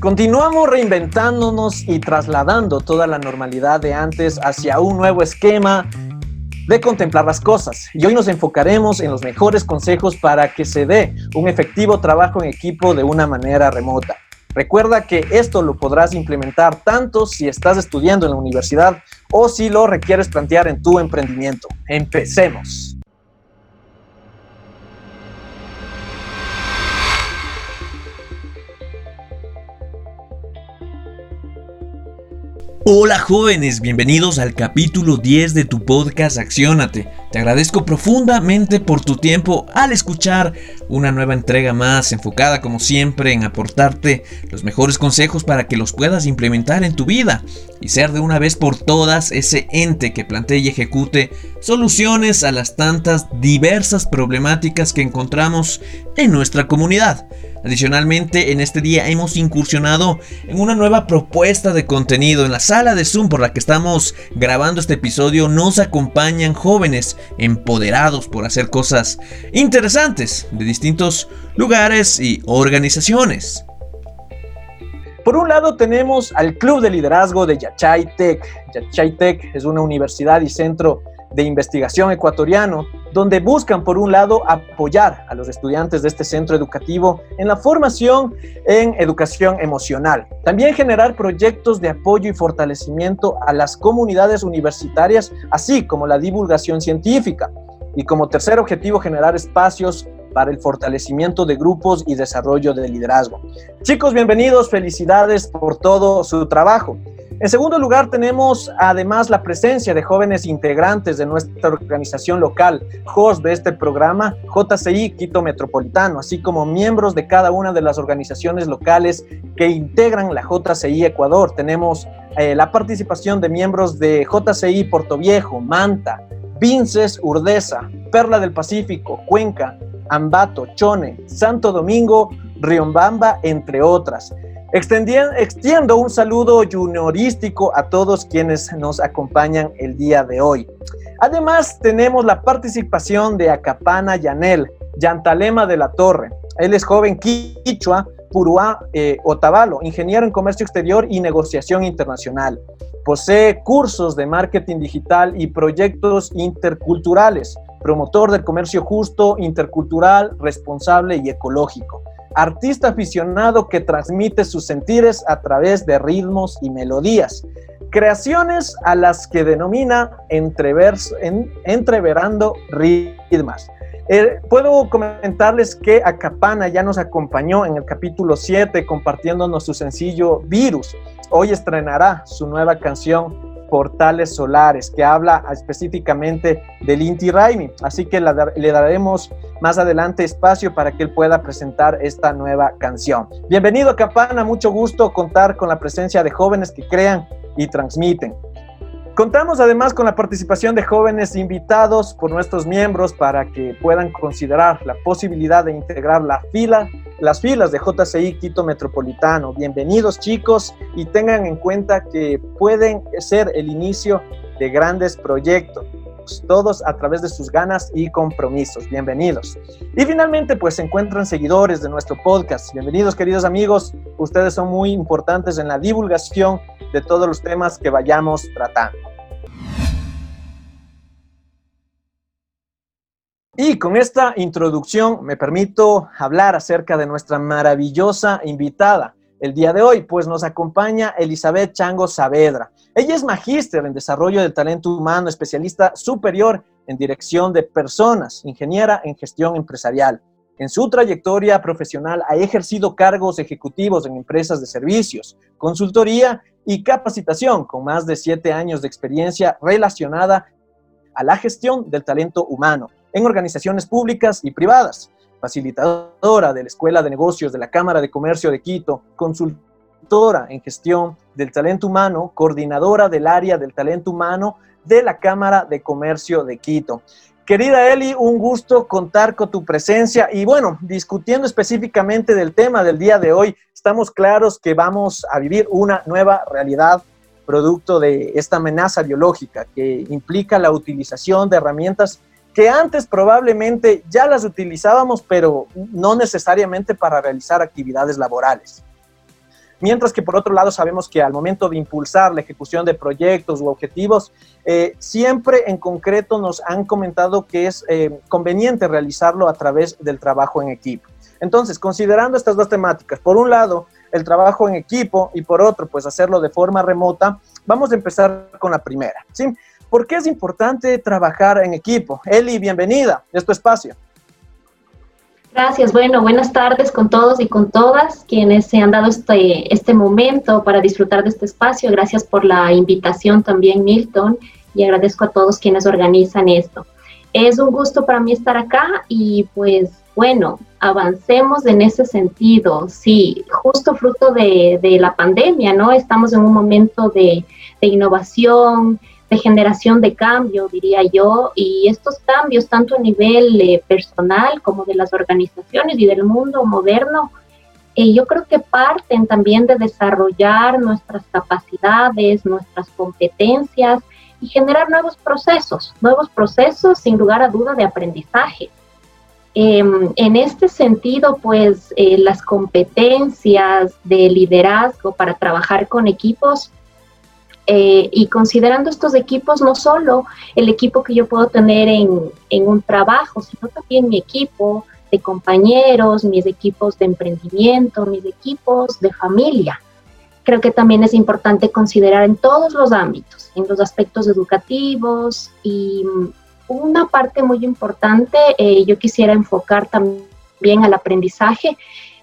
Continuamos reinventándonos y trasladando toda la normalidad de antes hacia un nuevo esquema de contemplar las cosas. Y hoy nos enfocaremos en los mejores consejos para que se dé un efectivo trabajo en equipo de una manera remota. Recuerda que esto lo podrás implementar tanto si estás estudiando en la universidad o si lo requieres plantear en tu emprendimiento. Empecemos. Hola jóvenes, bienvenidos al capítulo 10 de tu podcast Acciónate. Te agradezco profundamente por tu tiempo al escuchar una nueva entrega más enfocada como siempre en aportarte los mejores consejos para que los puedas implementar en tu vida y ser de una vez por todas ese ente que plantee y ejecute soluciones a las tantas diversas problemáticas que encontramos en nuestra comunidad. Adicionalmente, en este día hemos incursionado en una nueva propuesta de contenido. En la sala de Zoom por la que estamos grabando este episodio nos acompañan jóvenes empoderados por hacer cosas interesantes de distintos lugares y organizaciones. Por un lado tenemos al Club de Liderazgo de Yachay Tech. Yachay Tech es una universidad y centro de investigación ecuatoriano, donde buscan, por un lado, apoyar a los estudiantes de este centro educativo en la formación en educación emocional. También generar proyectos de apoyo y fortalecimiento a las comunidades universitarias, así como la divulgación científica. Y como tercer objetivo, generar espacios para el fortalecimiento de grupos y desarrollo de liderazgo. Chicos, bienvenidos, felicidades por todo su trabajo. En segundo lugar, tenemos además la presencia de jóvenes integrantes de nuestra organización local, host de este programa, JCI Quito Metropolitano, así como miembros de cada una de las organizaciones locales que integran la JCI Ecuador. Tenemos eh, la participación de miembros de JCI Puerto Viejo, Manta, Vinces, Urdesa, Perla del Pacífico, Cuenca, Ambato, Chone, Santo Domingo, Riombamba, entre otras. Extiendo un saludo juniorístico a todos quienes nos acompañan el día de hoy. Además, tenemos la participación de Acapana Yanel, Yantalema de la Torre. Él es joven quichua, Puruá eh, Otavalo, ingeniero en comercio exterior y negociación internacional. Posee cursos de marketing digital y proyectos interculturales, promotor del comercio justo, intercultural, responsable y ecológico artista aficionado que transmite sus sentires a través de ritmos y melodías. Creaciones a las que denomina entrevers, en, entreverando ritmas. Eh, puedo comentarles que Acapana ya nos acompañó en el capítulo 7 compartiéndonos su sencillo Virus. Hoy estrenará su nueva canción portales solares, que habla específicamente del Inti Raimi. Así que le daremos más adelante espacio para que él pueda presentar esta nueva canción. Bienvenido, Capana, mucho gusto contar con la presencia de jóvenes que crean y transmiten. Contamos además con la participación de jóvenes invitados por nuestros miembros para que puedan considerar la posibilidad de integrar la fila, las filas de JCI Quito Metropolitano. Bienvenidos chicos y tengan en cuenta que pueden ser el inicio de grandes proyectos todos a través de sus ganas y compromisos. Bienvenidos. Y finalmente, pues se encuentran seguidores de nuestro podcast. Bienvenidos, queridos amigos. Ustedes son muy importantes en la divulgación de todos los temas que vayamos tratando. Y con esta introducción me permito hablar acerca de nuestra maravillosa invitada el día de hoy, pues nos acompaña Elizabeth Chango Saavedra. Ella es magíster en desarrollo del talento humano, especialista superior en dirección de personas, ingeniera en gestión empresarial. En su trayectoria profesional ha ejercido cargos ejecutivos en empresas de servicios, consultoría y capacitación, con más de siete años de experiencia relacionada a la gestión del talento humano en organizaciones públicas y privadas, facilitadora de la Escuela de Negocios de la Cámara de Comercio de Quito, consultora en gestión del talento humano, coordinadora del área del talento humano de la Cámara de Comercio de Quito. Querida Eli, un gusto contar con tu presencia y bueno, discutiendo específicamente del tema del día de hoy, estamos claros que vamos a vivir una nueva realidad producto de esta amenaza biológica que implica la utilización de herramientas que antes probablemente ya las utilizábamos, pero no necesariamente para realizar actividades laborales. Mientras que por otro lado sabemos que al momento de impulsar la ejecución de proyectos u objetivos, eh, siempre en concreto nos han comentado que es eh, conveniente realizarlo a través del trabajo en equipo. Entonces, considerando estas dos temáticas, por un lado, el trabajo en equipo y por otro, pues hacerlo de forma remota, vamos a empezar con la primera. ¿sí? ¿Por qué es importante trabajar en equipo? Eli, bienvenida a tu espacio. Gracias. Bueno, buenas tardes con todos y con todas quienes se han dado este, este momento para disfrutar de este espacio. Gracias por la invitación también, Milton, y agradezco a todos quienes organizan esto. Es un gusto para mí estar acá y pues bueno, avancemos en ese sentido. Sí, justo fruto de, de la pandemia, ¿no? Estamos en un momento de, de innovación, de generación de cambio, diría yo, y estos cambios, tanto a nivel eh, personal como de las organizaciones y del mundo moderno, eh, yo creo que parten también de desarrollar nuestras capacidades, nuestras competencias y generar nuevos procesos, nuevos procesos sin lugar a duda de aprendizaje. Em, en este sentido, pues eh, las competencias de liderazgo para trabajar con equipos eh, y considerando estos equipos, no solo el equipo que yo puedo tener en, en, un trabajo, sino también mi equipo de compañeros, mis equipos de emprendimiento, mis equipos de familia. Creo que también es importante considerar en todos los ámbitos, en los aspectos educativos y una parte muy importante, eh, yo quisiera enfocar también al aprendizaje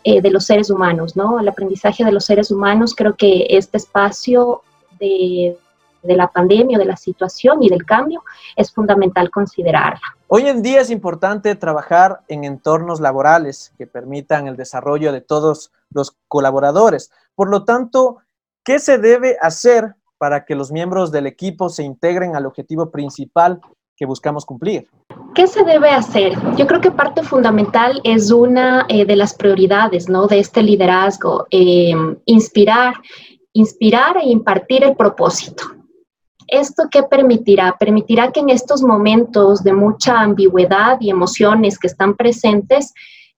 eh, de los seres humanos, ¿no? El aprendizaje de los seres humanos, creo que este espacio de, la pandemia, de la situación y del cambio, es fundamental considerarla. Hoy en día es importante trabajar en entornos laborales que permitan el desarrollo de todos los colaboradores. Por lo tanto, ¿qué se debe hacer para que los miembros del equipo se integren al objetivo principal que buscamos cumplir? ¿Qué se debe hacer? Yo creo que parte fundamental es una eh, de las prioridades ¿no? de este liderazgo, eh, inspirar inspirar e impartir el propósito. ¿Esto qué permitirá? Permitirá que en estos momentos de mucha ambigüedad y emociones que están presentes,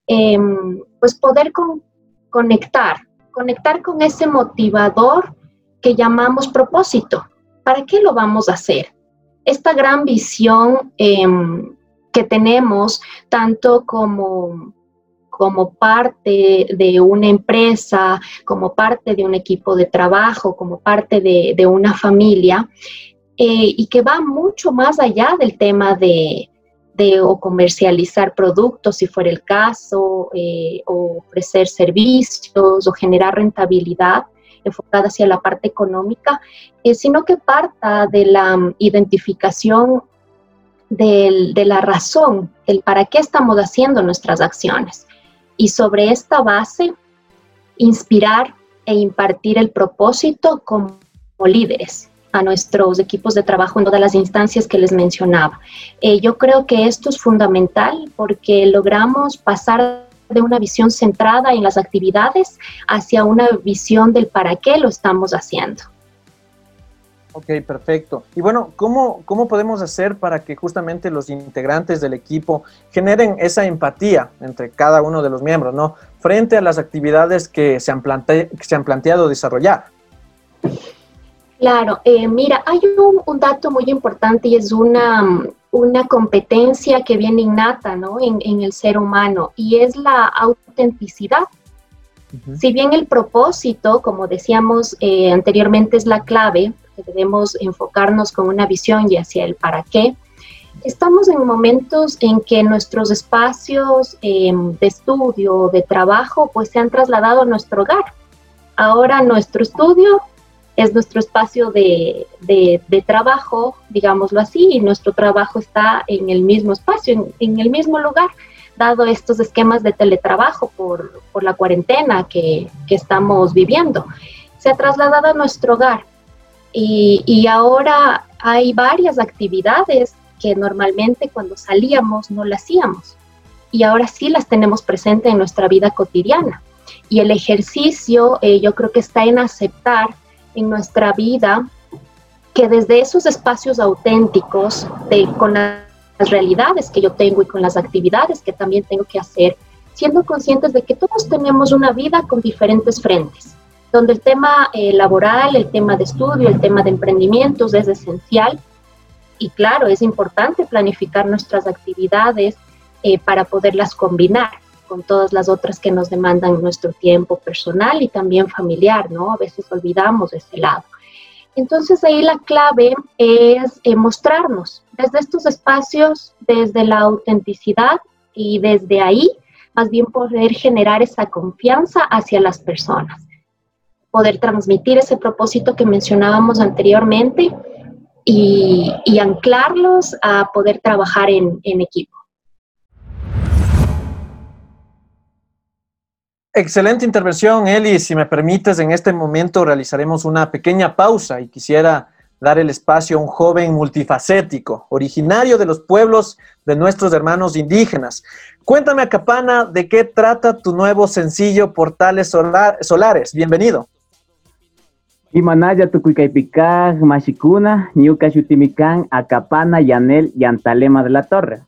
em, pues poder conectar, conectar con ese motivador que llamamos propósito. ¿Para qué lo vamos a hacer? Esta gran visión em, que tenemos, tanto como como parte de una empresa, como parte de un equipo de trabajo, como parte de, una familia, eh, y que va mucho más allá del tema de, o comercializar productos, si fuera el caso, eh, o ofrecer servicios o generar rentabilidad enfocada hacia la parte económica, eh, sino que parta de la identificación de la razón, el para qué estamos haciendo nuestras acciones y sobre esta base inspirar e impartir el propósito como líderes a nuestros equipos de trabajo en todas las instancias que les mencionaba. Eh, yo creo que esto es fundamental porque logramos pasar de una visión centrada en las actividades hacia una visión del para qué lo estamos haciendo. Ok, perfecto. Y bueno, ¿cómo, ¿cómo podemos hacer para que justamente los integrantes del equipo generen esa empatía entre cada uno de los miembros, ¿no? Frente a las actividades que se han, se han planteado desarrollar. Claro, eh, mira, hay un, dato muy importante y es una, una competencia que viene innata ¿no? en, el ser humano y es la autenticidad. Si bien el propósito, como decíamos eh, anteriormente, es la clave, debemos enfocarnos con una visión y hacia el para qué. Estamos en momentos en que nuestros espacios em, de estudio, de trabajo, pues se han trasladado a nuestro hogar. Ahora nuestro estudio es nuestro espacio de, de, trabajo, digámoslo así, y nuestro trabajo está en el mismo espacio, en, en el mismo lugar, dado estos esquemas de teletrabajo por, por la cuarentena que, que estamos viviendo. Se ha trasladado a nuestro hogar Y, ahora hay varias actividades que normalmente cuando salíamos no las hacíamos y ahora sí las tenemos presente en nuestra vida cotidiana. Y el ejercicio eh, yo creo que está en aceptar en nuestra vida que desde esos espacios auténticos, de, con las realidades que yo tengo y con las actividades que también tengo que hacer, siendo conscientes de que todos tenemos una vida con diferentes frentes, donde el tema eh, laboral, el tema de estudio, el tema de emprendimientos es esencial. Y claro, es importante planificar nuestras actividades eh, para poderlas combinar con todas las otras que nos demandan nuestro tiempo personal y también familiar, ¿no? A veces olvidamos ese lado. Entonces ahí la clave es eh, mostrarnos desde estos espacios, desde la autenticidad y desde ahí más bien poder generar esa confianza hacia las personas, poder transmitir ese propósito que mencionábamos anteriormente y, anclarlos a poder trabajar en equipo. Excelente intervención, Eli. Si me permites, en este momento realizaremos una pequeña pausa y quisiera dar el espacio a un joven multifacético, originario de los pueblos de nuestros hermanos indígenas. Cuéntame, Acapana, de qué trata tu nuevo sencillo Portales Solares. Bienvenido. Imanaya Tucuicaipica, Mashikuna, Ñuca Acapana, Yanel, Yantalema de la Torre.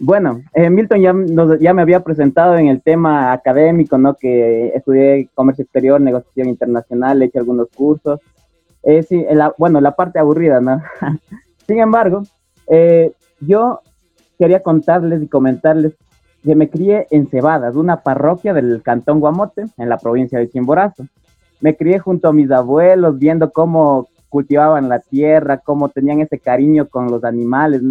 Bueno, eh, Milton ya, ya me había presentado en el tema académico, ¿no? Que estudié comercio exterior, negociación internacional, he hecho algunos cursos. Eh, sí, la, bueno, la parte aburrida, ¿no? Sin embargo, eh, yo quería contarles y comentarles que me crié en Cebadas, una parroquia del cantón Guamote, en la provincia de Chimborazo. Me crié junto a mis abuelos, viendo cómo cultivaban la tierra, cómo tenían ese cariño con los animales,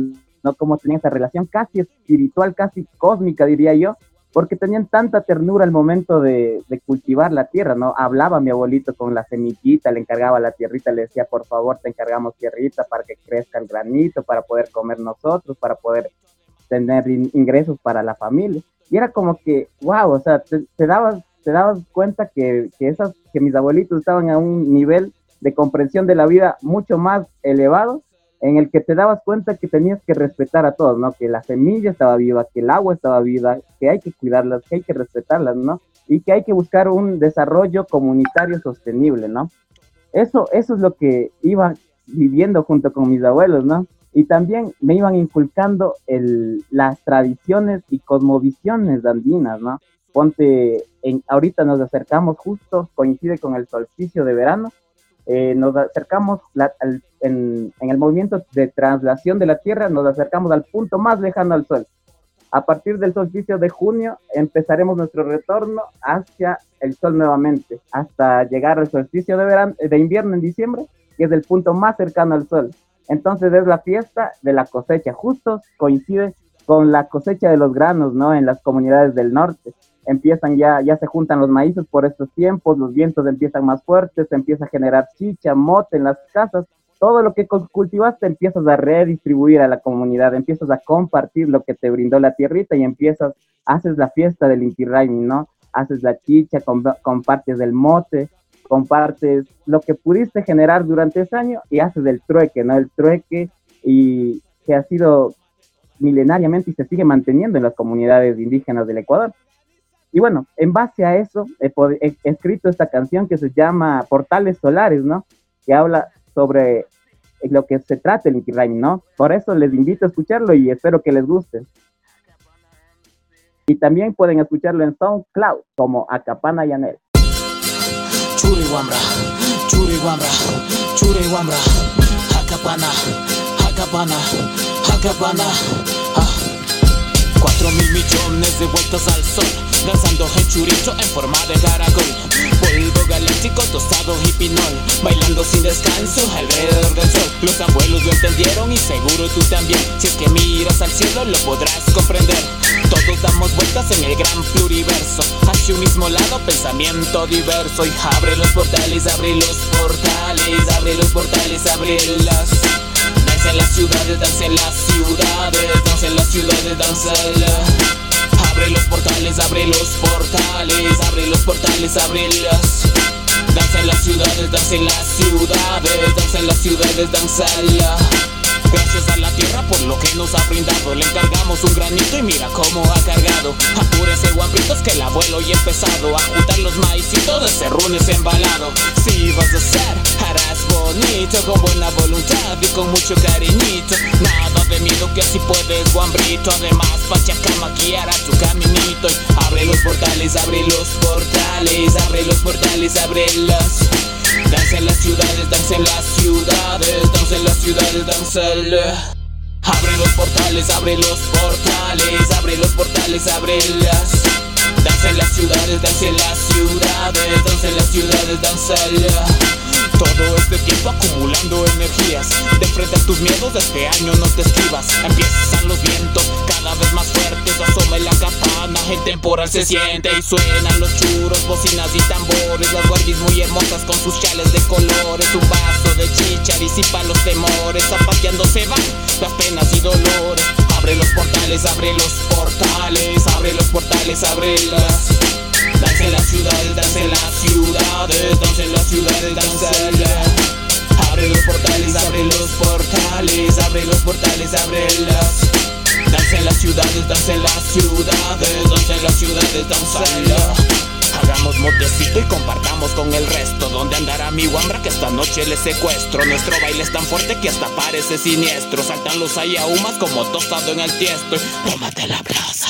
¿no? Como tenían esa relación casi espiritual, casi cósmica, diría yo, porque tenían tanta ternura al momento de, cultivar la tierra, ¿no? Hablaba mi abuelito con la semillita, le encargaba la tierrita, le decía, por favor, te encargamos tierrita para que crezca el granito, para poder comer nosotros, para poder tener ingresos para la familia. Y era como que, wow, o sea, te, dabas, te dabas cuenta que, que, esas, que mis abuelitos estaban a un nivel de comprensión de la vida mucho más elevado en el que te dabas cuenta que tenías que respetar a todos, ¿no? Que la semilla estaba viva, que el agua estaba viva, que hay que cuidarlas, que hay que respetarlas, ¿no? Y que hay que buscar un desarrollo comunitario sostenible, ¿no? Eso, eso es lo que iba viviendo junto con mis abuelos, ¿no? Y también me iban inculcando el, las tradiciones y cosmovisiones andinas, ¿no? Ponte, en, ahorita nos acercamos justo, coincide con el solsticio de verano, eh, nos acercamos en, el movimiento de traslación de la Tierra, nos acercamos al punto más lejano al Sol. A partir del solsticio de junio empezaremos nuestro retorno hacia el Sol nuevamente, hasta llegar al solsticio de, verano, de invierno en diciembre, que es el punto más cercano al Sol. Entonces es la fiesta de la cosecha, justo coincide con la cosecha de los granos, ¿no? En las comunidades del norte empiezan ya, ya se juntan los maíces por estos tiempos, los vientos empiezan más fuertes, empieza a generar chicha, mote en las casas, todo lo que cultivaste empiezas a redistribuir a la comunidad, empiezas a compartir lo que te brindó la tierrita y empiezas, haces la fiesta del Inti ¿no? Haces la chicha, compartes el mote, compartes lo que pudiste generar durante ese año y haces el trueque, ¿no? El trueque y que ha sido milenariamente y se sigue manteniendo en las comunidades indígenas del Ecuador. Y bueno, en base a eso he, escrito esta canción que se llama Portales Solares, ¿no? Que habla sobre lo que se trata el Inti ¿no? Por eso les invito a escucharlo y espero que les guste. Y también pueden escucharlo en SoundCloud como Acapana Yanel. Churi Wambra, Churi Wambra, Churi Wambra, Acapana, Acapana, Acapana. Ah. Cuatro mil millones de vueltas al sol Danzando el churito en forma de caracol. Polvo galáctico, tostado y pinol Bailando sin descanso alrededor del sol. Los abuelos lo entendieron y seguro tú también. Si es que miras al cielo lo podrás comprender. Todos damos vueltas en el gran pluriverso. Hacia un mismo lado, pensamiento diverso. Y abre los portales, abre los portales Abre los portales, abre las En las ciudades, danza en las ciudades Danza en las ciudades, danza la. Abre los portales, abre los portales, abre los portales, abre las. Danza en las ciudades, danza en las ciudades, danza en las ciudades, danza la. Gracias a la tierra por lo que nos ha brindado Le encargamos un granito y mira cómo ha cargado. Apúrese guambritos que el abuelo ya ha empezado A juntar los maicitos de cerrunes embalado. Si vas a hacer, harás bonito Con buena voluntad y con mucho cariñito. Nada de miedo que así puedes guambrito Además Pachacama guiará tu caminito. Abre los portales, abre los portales Abre los portales, abre los Danza en las ciudades, danza en las ciudades, danza en las ciudades, danza Abre los portales, abre los portales, abre los portales, abre las Danza en las ciudades, danza en las ciudades, danza en las ciudades, danza todo este tiempo acumulando energías. De enfrentar tus miedos, este año no te esquivas Empiezan los vientos cada vez más fuertes. Asoma la campana, el temporal se siente. Y suenan los churos, bocinas y tambores. Las guardias muy hermosas con sus chales de colores. Un vaso de chicha disipa los temores. Zapateando se van las penas y dolores. Abre los portales, abre los portales. Abre los portales, abre las Danza en las ciudades, danza en las ciudades, danza en las ciudades, danza Abre los portales, abre los portales, abre los portales, abre las. Danza en las ciudades, danza en las ciudades, danza en las ciudades, danza Hagamos motecito y compartamos con el resto. Donde andará mi guambra que esta noche le secuestro Nuestro baile es tan fuerte que hasta parece siniestro. Saltan los ayahumas como tostado en el tiesto. Tómate la plaza,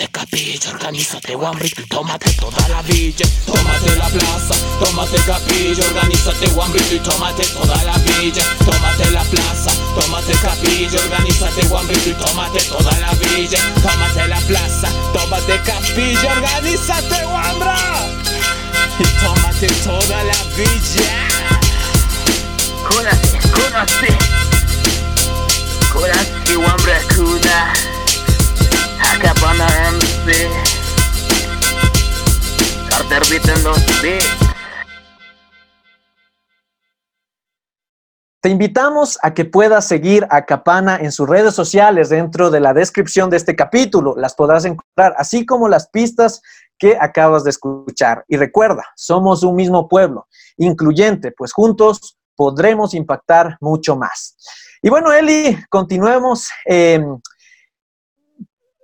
tómate capilla Organízate guambrito y tómate toda la villa Tómate la plaza, tómate capilla Organízate guambrito y tómate toda la villa Tómate la plaza, tómate capilla Organízate guambrito y tómate toda la villa Tómate la plaza, tómate capilla Organízate guambra y tómate toda la villa. Kunasi, kunasi. Kunasi wambre kuna. Te invitamos a que puedas seguir a Capana en sus redes sociales dentro de la descripción de este capítulo. Las podrás encontrar, así como las pistas que acabas de escuchar. Y recuerda, somos un mismo pueblo, incluyente, pues juntos podremos impactar mucho más. Y bueno, Eli, continuemos. Em,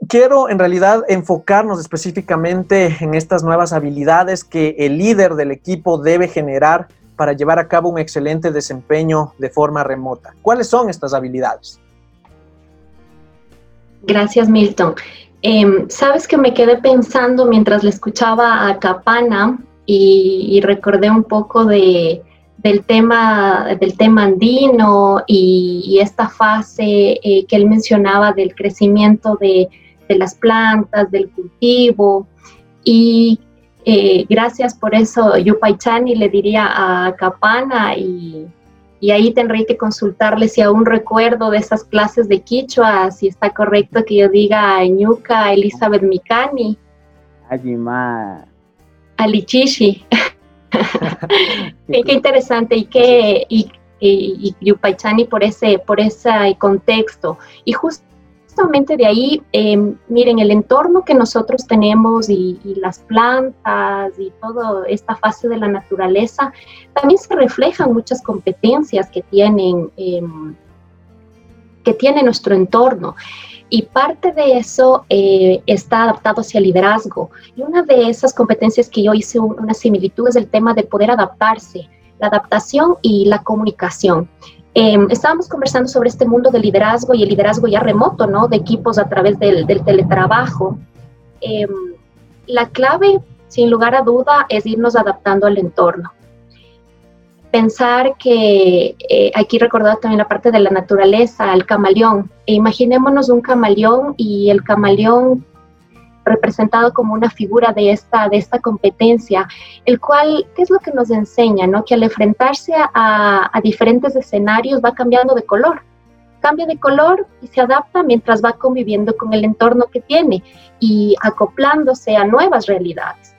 quiero en realidad enfocarnos específicamente en estas nuevas habilidades que el líder del equipo debe generar para llevar a cabo un excelente desempeño de forma remota. ¿Cuáles son estas habilidades? Gracias, Milton. Em, Sabes que me quedé pensando mientras le escuchaba a Capana y, recordé un poco de, del, tema, del tema andino y, esta fase eh, que él mencionaba del crecimiento de, de las plantas, del cultivo. Y eh, gracias por eso, Yupaychani le diría a Capana y, ahí tendré que consultarle si aún recuerdo de esas clases de Quichua, si está correcto que yo diga Ñuka Elizabeth Mikani. Ajima. Alichishi. qué interesante y qué y, Yupaychani por ese por ese contexto y justo justamente de ahí, em, miren, el entorno que nosotros tenemos y, las plantas y toda esta fase de la naturaleza, también se reflejan muchas competencias que tienen, em, que tiene nuestro entorno. Y parte de eso eh, está adaptado hacia el liderazgo. Y una de esas competencias que yo hice una similitud es el tema de poder adaptarse, la adaptación y la comunicación. Em, estábamos conversando sobre este mundo del liderazgo y el liderazgo ya remoto, ¿no? De equipos a través del, teletrabajo. Em, la clave, sin lugar a duda, es irnos adaptando al entorno. Pensar que eh, aquí recordar también la parte de la naturaleza, el camaleón. E imaginémonos un camaleón y el camaleón representado como una figura de esta, de esta competencia, el cual, ¿qué es lo que nos enseña? ¿no? Que al enfrentarse a, a diferentes escenarios va cambiando de color cambia de color y se adapta mientras va conviviendo con el entorno que tiene y acoplándose a nuevas realidades.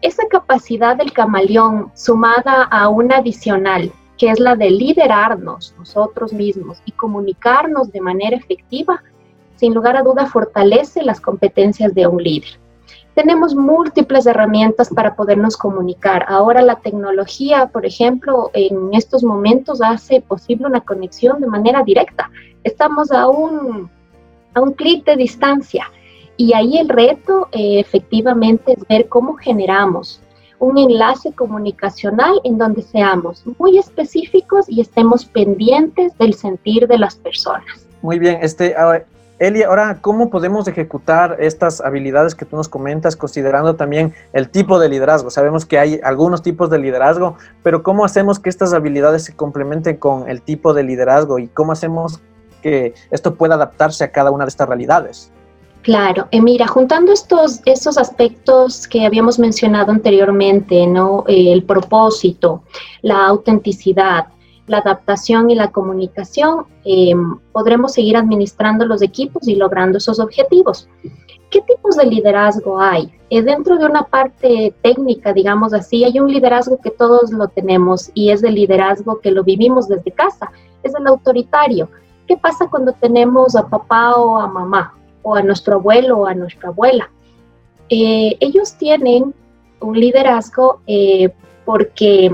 Esa capacidad del camaleón sumada a una adicional, que es la de liderarnos nosotros mismos y comunicarnos de manera efectiva, sin lugar a duda fortalece las competencias de un líder. tenemos múltiples herramientas para podernos comunicar. Ahora la tecnología, por ejemplo, en estos momentos hace posible una conexión de manera directa. Estamos a un, a un clic de distancia y ahí el reto eh, efectivamente es ver cómo generamos un enlace comunicacional en donde seamos muy específicos y estemos pendientes del sentir de las personas. Muy bien, este, Eli, ahora, ¿cómo podemos ejecutar estas habilidades que tú nos comentas, considerando también el tipo de liderazgo? Sabemos que hay algunos tipos de liderazgo, pero ¿cómo hacemos que estas habilidades se complementen con el tipo de liderazgo y cómo hacemos que esto pueda adaptarse a cada una de estas realidades? Claro, eh, mira, juntando estos, estos aspectos que habíamos mencionado anteriormente, ¿no? Eh, el propósito, la autenticidad, la adaptación y la comunicación, eh, podremos seguir administrando los equipos y logrando esos objetivos. ¿Qué tipos de liderazgo hay? Eh, dentro de una parte técnica, digamos así, hay un liderazgo que todos lo tenemos y es el liderazgo que lo vivimos desde casa, es el autoritario. ¿Qué pasa cuando tenemos a papá o a mamá o a nuestro abuelo o a nuestra abuela? Eh, ellos tienen un liderazgo porque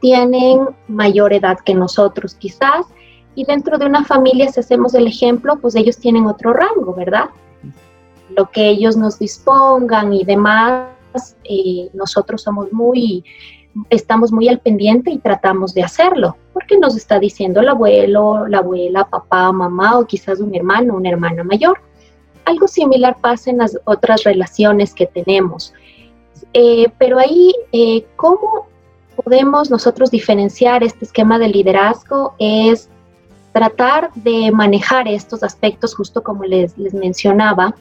tienen mayor edad que nosotros quizás, y dentro de una familia, si hacemos el ejemplo, pues ellos tienen otro rango, ¿verdad? Lo que ellos nos dispongan y demás, eh, nosotros somos muy, estamos muy al pendiente y tratamos de hacerlo, porque nos está diciendo el abuelo, la abuela, papá, mamá o quizás un hermano, una hermana mayor. Algo similar pasa en las otras relaciones que tenemos. Eh, pero ahí, eh, ¿cómo podemos nosotros diferenciar este esquema de liderazgo es tratar de manejar estos aspectos justo como les, les mencionaba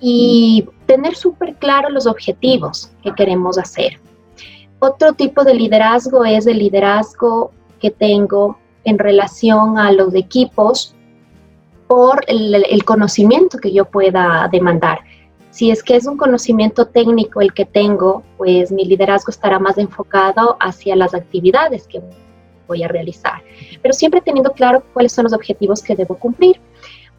y tener súper claro los objetivos que queremos hacer. Otro tipo de liderazgo es el liderazgo que tengo en relación a los equipos por el, el conocimiento que yo pueda demandar. Si es que es un conocimiento técnico el que tengo, pues mi liderazgo estará más enfocado hacia las actividades que voy a realizar, pero siempre teniendo claro cuáles son los objetivos que debo cumplir.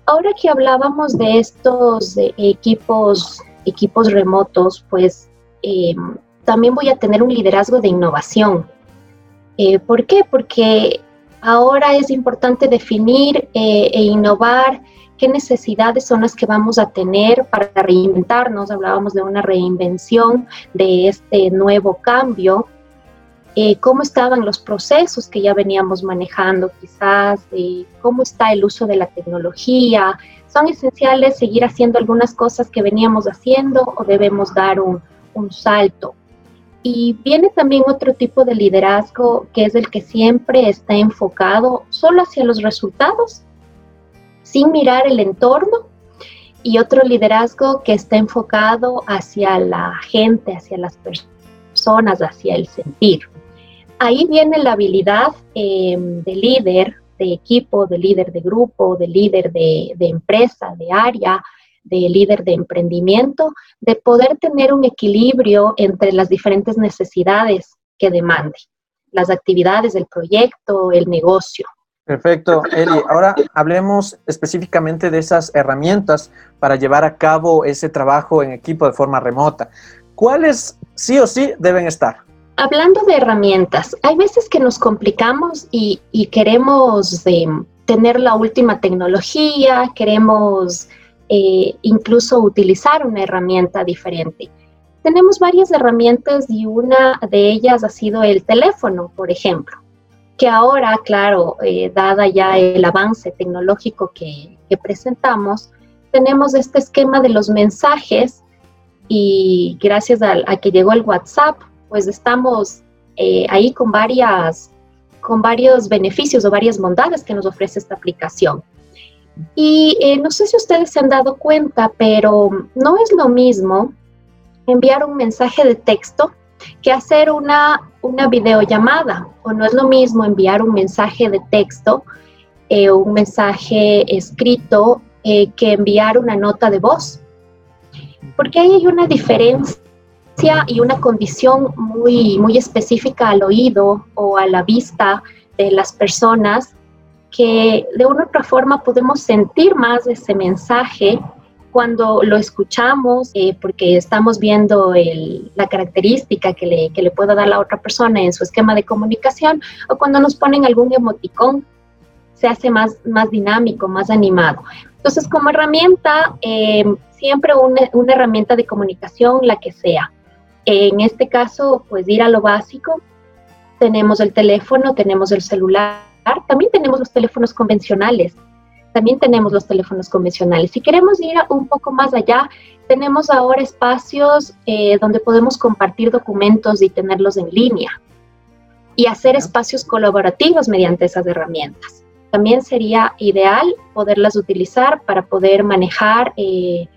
Ahora que hablábamos de estos equipos, equipos remotos, pues em, también voy a tener un liderazgo de innovación. Eh, ¿Por qué? Porque ahora es importante definir eh, e innovar qué necesidades son las que vamos a tener para reinventarnos. Hablábamos de una reinvención de este nuevo cambio. Eh, cómo estaban los procesos que ya veníamos manejando, quizás, cómo está el uso de la tecnología. ¿Son esenciales seguir haciendo algunas cosas que veníamos haciendo o debemos dar un, un salto? Y viene también otro tipo de liderazgo que es el que siempre está enfocado solo hacia los resultados sin mirar el entorno y otro liderazgo que está enfocado hacia la gente, hacia las personas, hacia el sentir. Ahí viene la habilidad em, de líder de equipo, de líder de grupo, de líder de, de empresa, de área, de líder de emprendimiento, de poder tener un equilibrio entre las diferentes necesidades que demande, las actividades del proyecto, el negocio. Perfecto, Eli. Ahora hablemos específicamente de esas herramientas para llevar a cabo ese trabajo en equipo de forma remota. ¿Cuáles sí o sí deben estar? Hablando de herramientas, hay veces que nos complicamos y, queremos eh, tener la última tecnología, queremos eh, incluso utilizar una herramienta diferente. Tenemos varias herramientas y una de ellas ha sido el teléfono, por ejemplo que ahora, claro, eh, dada ya el avance tecnológico que, presentamos, tenemos este esquema de los mensajes y gracias a, que llegó el WhatsApp, pues estamos eh, ahí con, varias, con varios beneficios o varias bondades que nos ofrece esta aplicación. Y eh, no sé si ustedes se han dado cuenta, pero no es lo mismo enviar un mensaje de texto que hacer una, una videollamada. O no es lo mismo enviar un mensaje de texto, eh, un mensaje escrito, eh, que enviar una nota de voz. Porque ahí hay una diferencia y una condición muy, muy específica al oído o a la vista de las personas que de una u otra forma podemos sentir más ese mensaje cuando lo escuchamos, eh, porque estamos viendo la característica que le, que le pueda dar la otra persona en su esquema de comunicación, o cuando nos ponen algún emoticón, se hace más, más dinámico, más animado. Entonces, como herramienta, eh, siempre una, una, herramienta de comunicación, la que sea. En este caso, pues ir a lo básico. Tenemos el teléfono, tenemos el celular, también tenemos los teléfonos convencionales también tenemos los teléfonos convencionales. Si queremos ir un poco más allá, tenemos ahora espacios eh, donde podemos compartir documentos y tenerlos en línea y hacer espacios colaborativos mediante esas herramientas. También sería ideal poderlas utilizar para poder manejar eh,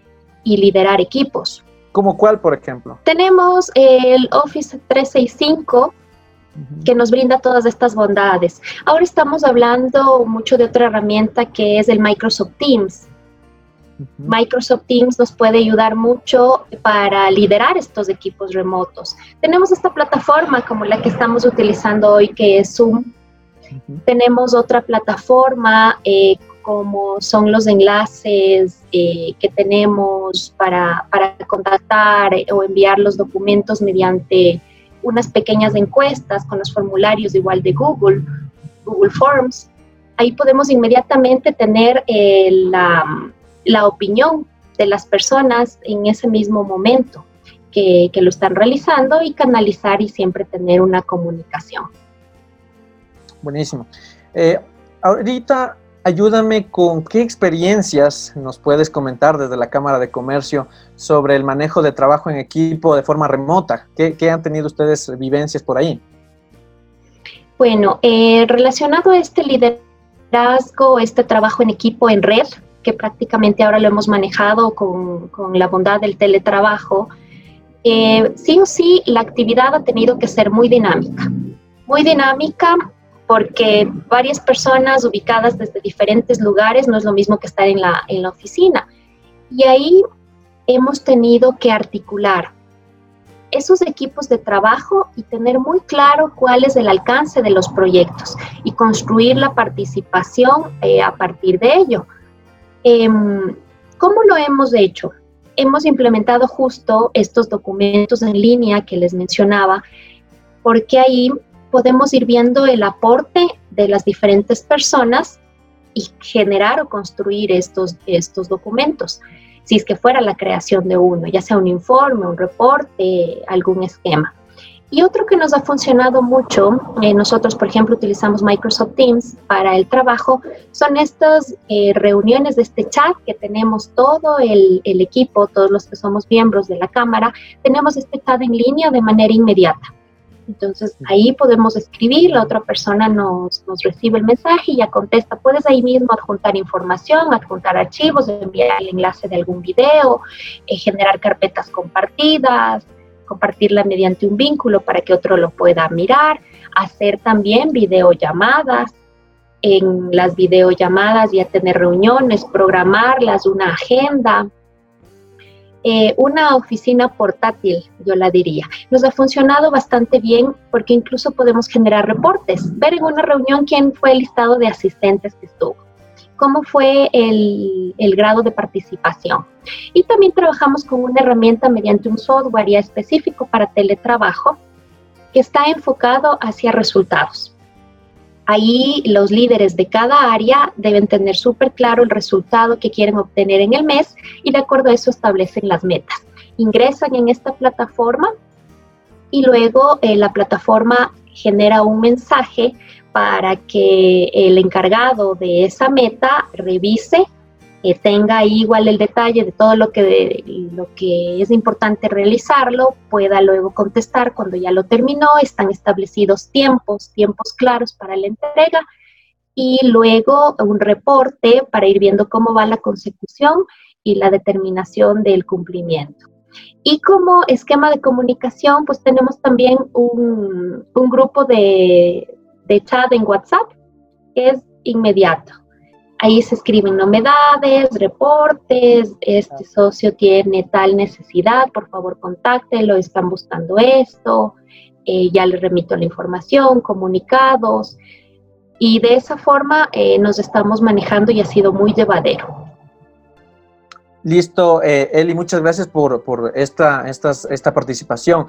y liderar equipos. ¿Como cuál, por ejemplo? Tenemos el Office 365 que nos brinda todas estas bondades. Ahora estamos hablando mucho de otra herramienta que es el Microsoft Teams. Microsoft Teams nos puede ayudar mucho para liderar estos equipos remotos. Tenemos esta plataforma como la que estamos utilizando hoy, que es Zoom. Tenemos otra plataforma eh, como son los enlaces eh, que tenemos para, para contactar o enviar los documentos mediante unas pequeñas encuestas con los formularios igual de Google, Google Forms. Ahí podemos inmediatamente tener eh, la, la, opinión de las personas en ese mismo momento que, que lo están realizando y canalizar y siempre tener una comunicación. Buenísimo. Eh, ahorita ayúdame con qué experiencias nos puedes comentar desde la Cámara de Comercio sobre el manejo de trabajo en equipo de forma remota. ¿Qué, han tenido ustedes vivencias por ahí? Bueno, eh, relacionado a este liderazgo, este trabajo en equipo en red, que prácticamente ahora lo hemos manejado con, la bondad del teletrabajo, eh, sí o sí la actividad ha tenido que ser muy dinámica. Muy dinámica porque varias personas ubicadas desde diferentes lugares no es lo mismo que estar en la, en la oficina. Y ahí hemos tenido que articular esos equipos de trabajo y tener muy claro cuál es el alcance de los proyectos y construir la participación eh, a partir de ello. Em, ¿Cómo lo hemos hecho? Hemos implementado justo estos documentos en línea que les mencionaba, porque ahí podemos ir viendo el aporte de las diferentes personas y generar o construir estos, estos documentos, si es que fuera la creación de uno, ya sea un informe, un reporte, algún esquema. Y otro que nos ha funcionado mucho, eh, nosotros por ejemplo utilizamos Microsoft Teams para el trabajo, son estas eh, reuniones de este chat que tenemos todo el, el, equipo, todos los que somos miembros de la Cámara, tenemos este chat en línea de manera inmediata. Entonces ahí podemos escribir, la otra persona nos, nos, recibe el mensaje y ya contesta. Puedes ahí mismo adjuntar información, adjuntar archivos, enviar el enlace de algún video, eh, generar carpetas compartidas, compartirla mediante un vínculo para que otro lo pueda mirar, hacer también videollamadas. En las videollamadas ya tener reuniones, programarlas, una agenda, eh, una oficina portátil, yo la diría. Nos ha funcionado bastante bien porque incluso podemos generar reportes, ver en una reunión quién fue el listado de asistentes que estuvo, cómo fue el, el grado de participación. Y también trabajamos con una herramienta mediante un software ya específico para teletrabajo que está enfocado hacia resultados. Ahí los líderes de cada área deben tener súper claro el resultado que quieren obtener en el mes y de acuerdo a eso establecen las metas. Ingresan en esta plataforma y luego eh, la plataforma genera un mensaje para que el encargado de esa meta revise tenga ahí igual el detalle de todo lo que, lo que es importante realizarlo, pueda luego contestar cuando ya lo terminó, están establecidos tiempos, tiempos claros para la entrega y luego un reporte para ir viendo cómo va la consecución y la determinación del cumplimiento. Y como esquema de comunicación, pues tenemos también un, un grupo de, de chat en WhatsApp es inmediato Ahí se escriben novedades, reportes, este socio tiene tal necesidad, por favor contáctelo, están buscando esto, eh, ya le remito la información, comunicados, y de esa forma eh, nos estamos manejando y ha sido muy llevadero. Listo, eh, Eli, muchas gracias por, por esta, estas, esta participación.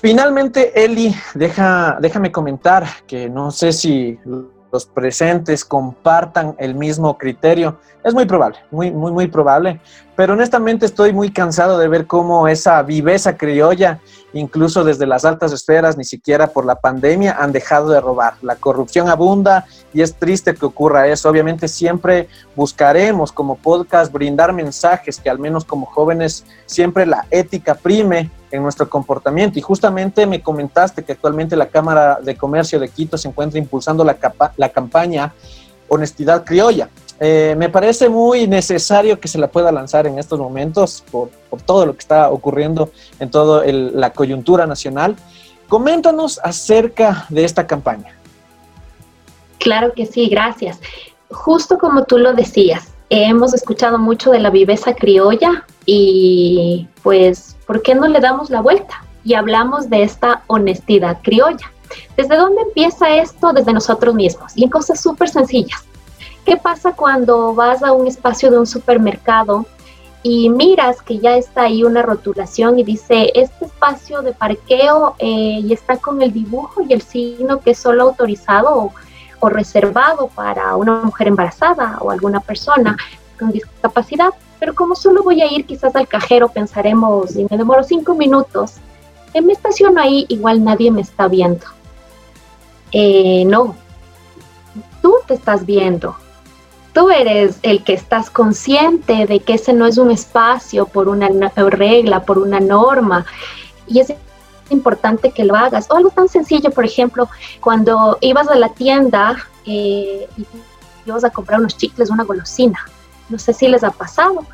Finalmente, Eli, deja, déjame comentar que no sé si los presentes compartan el mismo criterio. Es muy probable, muy, muy, muy probable. Pero honestamente estoy muy cansado de ver cómo esa viveza criolla incluso desde las altas esferas, ni siquiera por la pandemia, han dejado de robar. La corrupción abunda y es triste que ocurra eso. Obviamente siempre buscaremos como podcast brindar mensajes que al menos como jóvenes siempre la ética prime en nuestro comportamiento. Y justamente me comentaste que actualmente la Cámara de Comercio de Quito se encuentra impulsando la, la campaña Honestidad Criolla. Eh, me parece muy necesario que se la pueda lanzar en estos momentos por, todo lo que está ocurriendo en toda la coyuntura nacional. Coméntanos acerca de esta campaña. Claro que sí, gracias. Justo como tú lo decías, hemos escuchado mucho de la viveza criolla y pues, ¿por qué no le damos la vuelta? Y hablamos de esta honestidad criolla. ¿Desde dónde empieza esto? Desde nosotros mismos y en cosas súper sencillas. ¿Qué pasa cuando vas a un espacio de un supermercado y miras que ya está ahí una rotulación y dice, este espacio de parqueo eh, y está con el dibujo y el signo que es solo autorizado o, reservado para una mujer embarazada o alguna persona con discapacidad? Pero como solo voy a ir quizás al cajero, pensaremos, y me demoro cinco minutos, en me estaciono ahí, igual nadie me está viendo. Eh, no, tú te estás viendo, tú eres el que estás consciente de que ese no es un espacio por una regla, por una norma, y es importante que lo hagas. O algo tan sencillo, por ejemplo, cuando ibas a la tienda eh, y ibas a comprar unos chicles, una golosina, no sé si les ha pasado,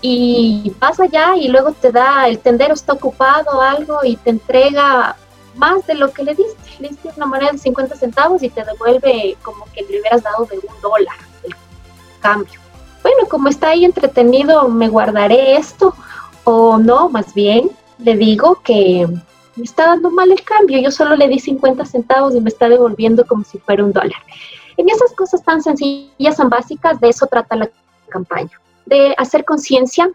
y vas allá y luego te da, el tendero está ocupado algo y te entrega más de lo que le diste. Le diste una moneda de 50 centavos y te devuelve como que le hubieras dado de un dólar cambio. Bueno, como está ahí entretenido, me guardaré esto o no, más bien le digo que me está dando mal el cambio, yo solo le di 50 centavos y me está devolviendo como si fuera un dólar. En esas cosas tan sencillas, tan básicas, de eso trata la campaña, de hacer conciencia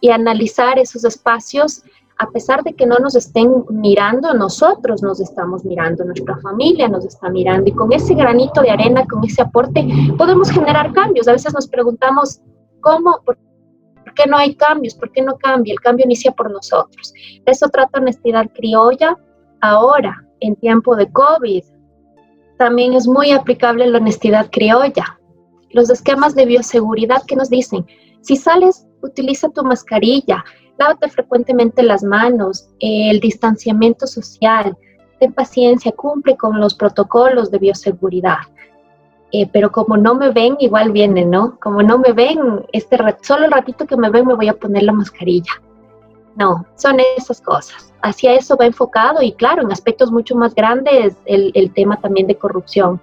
y analizar esos espacios a pesar de que no nos estén mirando, nosotros nos estamos mirando, nuestra familia nos está mirando y con ese granito de arena, con ese aporte, podemos generar cambios. A veces nos preguntamos, ¿cómo? ¿Por qué no hay cambios? ¿Por qué no cambia? El cambio inicia por nosotros. Eso trata honestidad criolla. Ahora, en tiempo de COVID, también es muy aplicable la honestidad criolla. Los esquemas de bioseguridad que nos dicen, si sales, utiliza tu mascarilla, lávate frecuentemente las manos, el distanciamiento social, ten paciencia, cumple con los protocolos de bioseguridad. Eh, pero como no me ven, igual viene, ¿no? Como no me ven, este solo el ratito que me ven me voy a poner la mascarilla. No, son esas cosas. Hacia eso va enfocado y claro, en aspectos mucho más grandes el, el tema también de corrupción.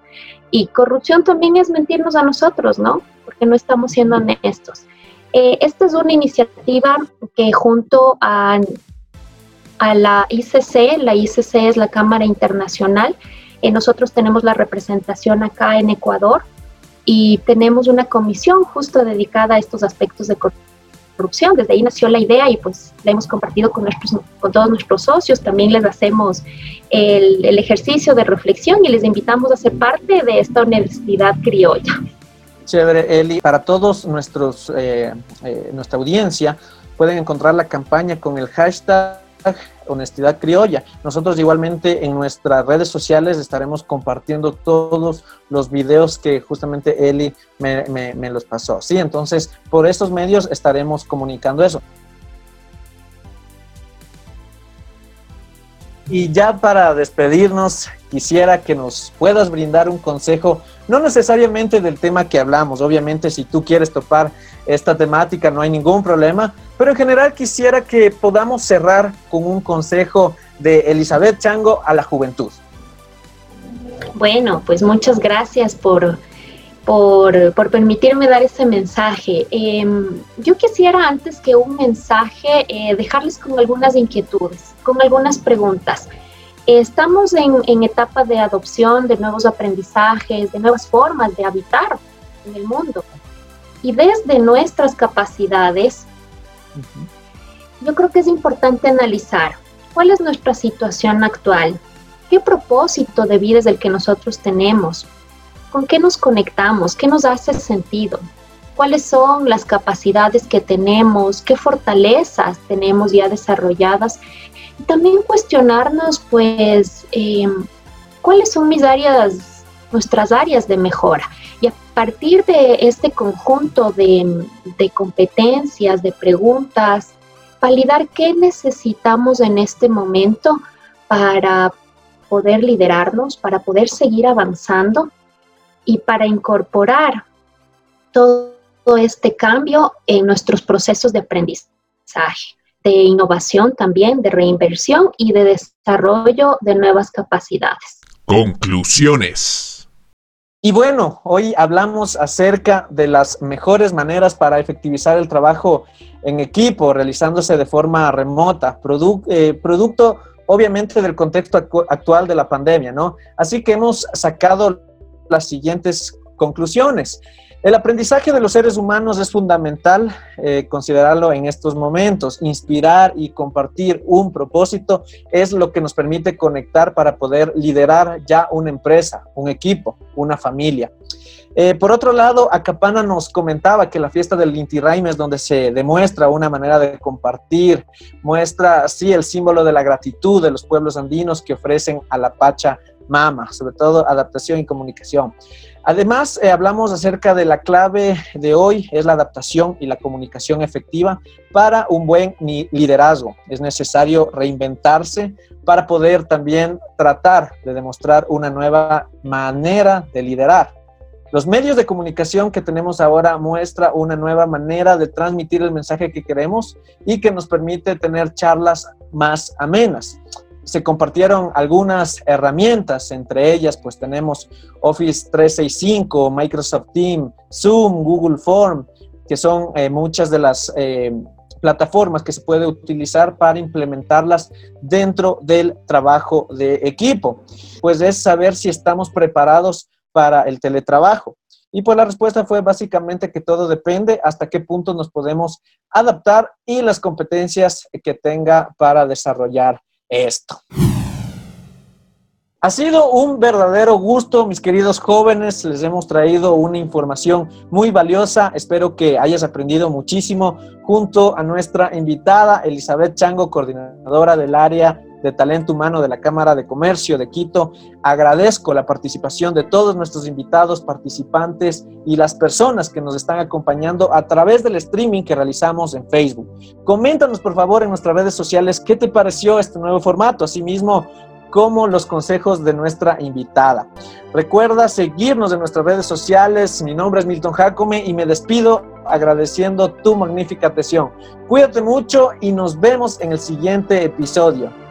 Y corrupción también es mentirnos a nosotros, ¿no? Porque no estamos siendo honestos. Eh, esta es una iniciativa que junto a, a, la ICC, la ICC es la Cámara Internacional, eh, nosotros tenemos la representación acá en Ecuador y tenemos una comisión justo dedicada a estos aspectos de corrupción. Desde ahí nació la idea y pues la hemos compartido con, nuestros, con todos nuestros socios. También les hacemos el, ejercicio de reflexión y les invitamos a ser parte de esta honestidad criolla. Chévere, Eli. Para todos nuestros, eh, eh, nuestra audiencia, pueden encontrar la campaña con el hashtag Honestidad Criolla. Nosotros igualmente en nuestras redes sociales estaremos compartiendo todos los videos que justamente Eli me, los pasó. Sí, entonces por estos medios estaremos comunicando eso. Y ya para despedirnos, quisiera que nos puedas brindar un consejo, no necesariamente del tema que hablamos, obviamente si tú quieres topar esta temática no hay ningún problema, pero en general quisiera que podamos cerrar con un consejo de Elizabeth Chango a la juventud. Bueno, pues muchas gracias por, por, permitirme dar ese mensaje. Em, yo quisiera antes que un mensaje eh, dejarles con algunas inquietudes con algunas preguntas. Estamos en, en etapa de adopción de nuevos aprendizajes, de nuevas formas de habitar en el mundo. Y desde nuestras capacidades, Yo creo que es importante analizar cuál es nuestra situación actual, qué propósito de vida es el que nosotros tenemos, con qué nos conectamos, qué nos hace sentido, cuáles son las capacidades que tenemos, qué fortalezas tenemos ya desarrolladas. Y también cuestionarnos, pues, em, cuáles son mis áreas, nuestras áreas de mejora. Y a partir de este conjunto de, competencias, de preguntas, validar qué necesitamos en este momento para poder liderarnos, para poder seguir avanzando y para incorporar todo este cambio en nuestros procesos de aprendizaje, de innovación también, de reinversión y de desarrollo de nuevas capacidades. Conclusiones. Y bueno, hoy hablamos acerca de las mejores maneras para efectivizar el trabajo en equipo, realizándose de forma remota, eh, producto obviamente del contexto actual de la pandemia, ¿no? Así que hemos sacado las siguientes conclusiones. El aprendizaje de los seres humanos es fundamental eh, considerarlo en estos momentos. Inspirar y compartir un propósito es lo que nos permite conectar para poder liderar ya una empresa, un equipo, una familia. Eh, por otro lado, Acapana nos comentaba que la fiesta del Inti es donde se demuestra una manera de compartir, muestra así el símbolo de la gratitud de los pueblos andinos que ofrecen a la Pacha Mama, sobre todo adaptación y comunicación. Además, eh, hablamos acerca de la clave de hoy, es la adaptación y la comunicación efectiva para un buen liderazgo. Es necesario reinventarse para poder también tratar de demostrar una nueva manera de liderar. Los medios de comunicación que tenemos ahora muestra una nueva manera de transmitir el mensaje que queremos y que nos permite tener charlas más amenas se compartieron algunas herramientas, entre ellas pues tenemos Office 365, Microsoft Teams, Zoom, Google Form, que son eh, muchas de las eh, plataformas que se puede utilizar para implementarlas dentro del trabajo de equipo. Pues es saber si estamos preparados para el teletrabajo. Y pues la respuesta fue básicamente que todo depende hasta qué punto nos podemos adaptar y las competencias que tenga para desarrollar esto. Ha sido un verdadero gusto, mis queridos jóvenes. Les hemos traído una información muy valiosa. Espero que hayas aprendido muchísimo junto a nuestra invitada, Elizabeth Chango, coordinadora del área de talento humano de la Cámara de Comercio de Quito. Agradezco la participación de todos nuestros invitados, participantes y las personas que nos están acompañando a través del streaming que realizamos en Facebook. Coméntanos por favor en nuestras redes sociales qué te pareció este nuevo formato. Asimismo, como los consejos de nuestra invitada. Recuerda seguirnos en nuestras redes sociales. Mi nombre es Milton Jacome y me despido agradeciendo tu magnífica atención. Cuídate mucho y nos vemos en el siguiente episodio.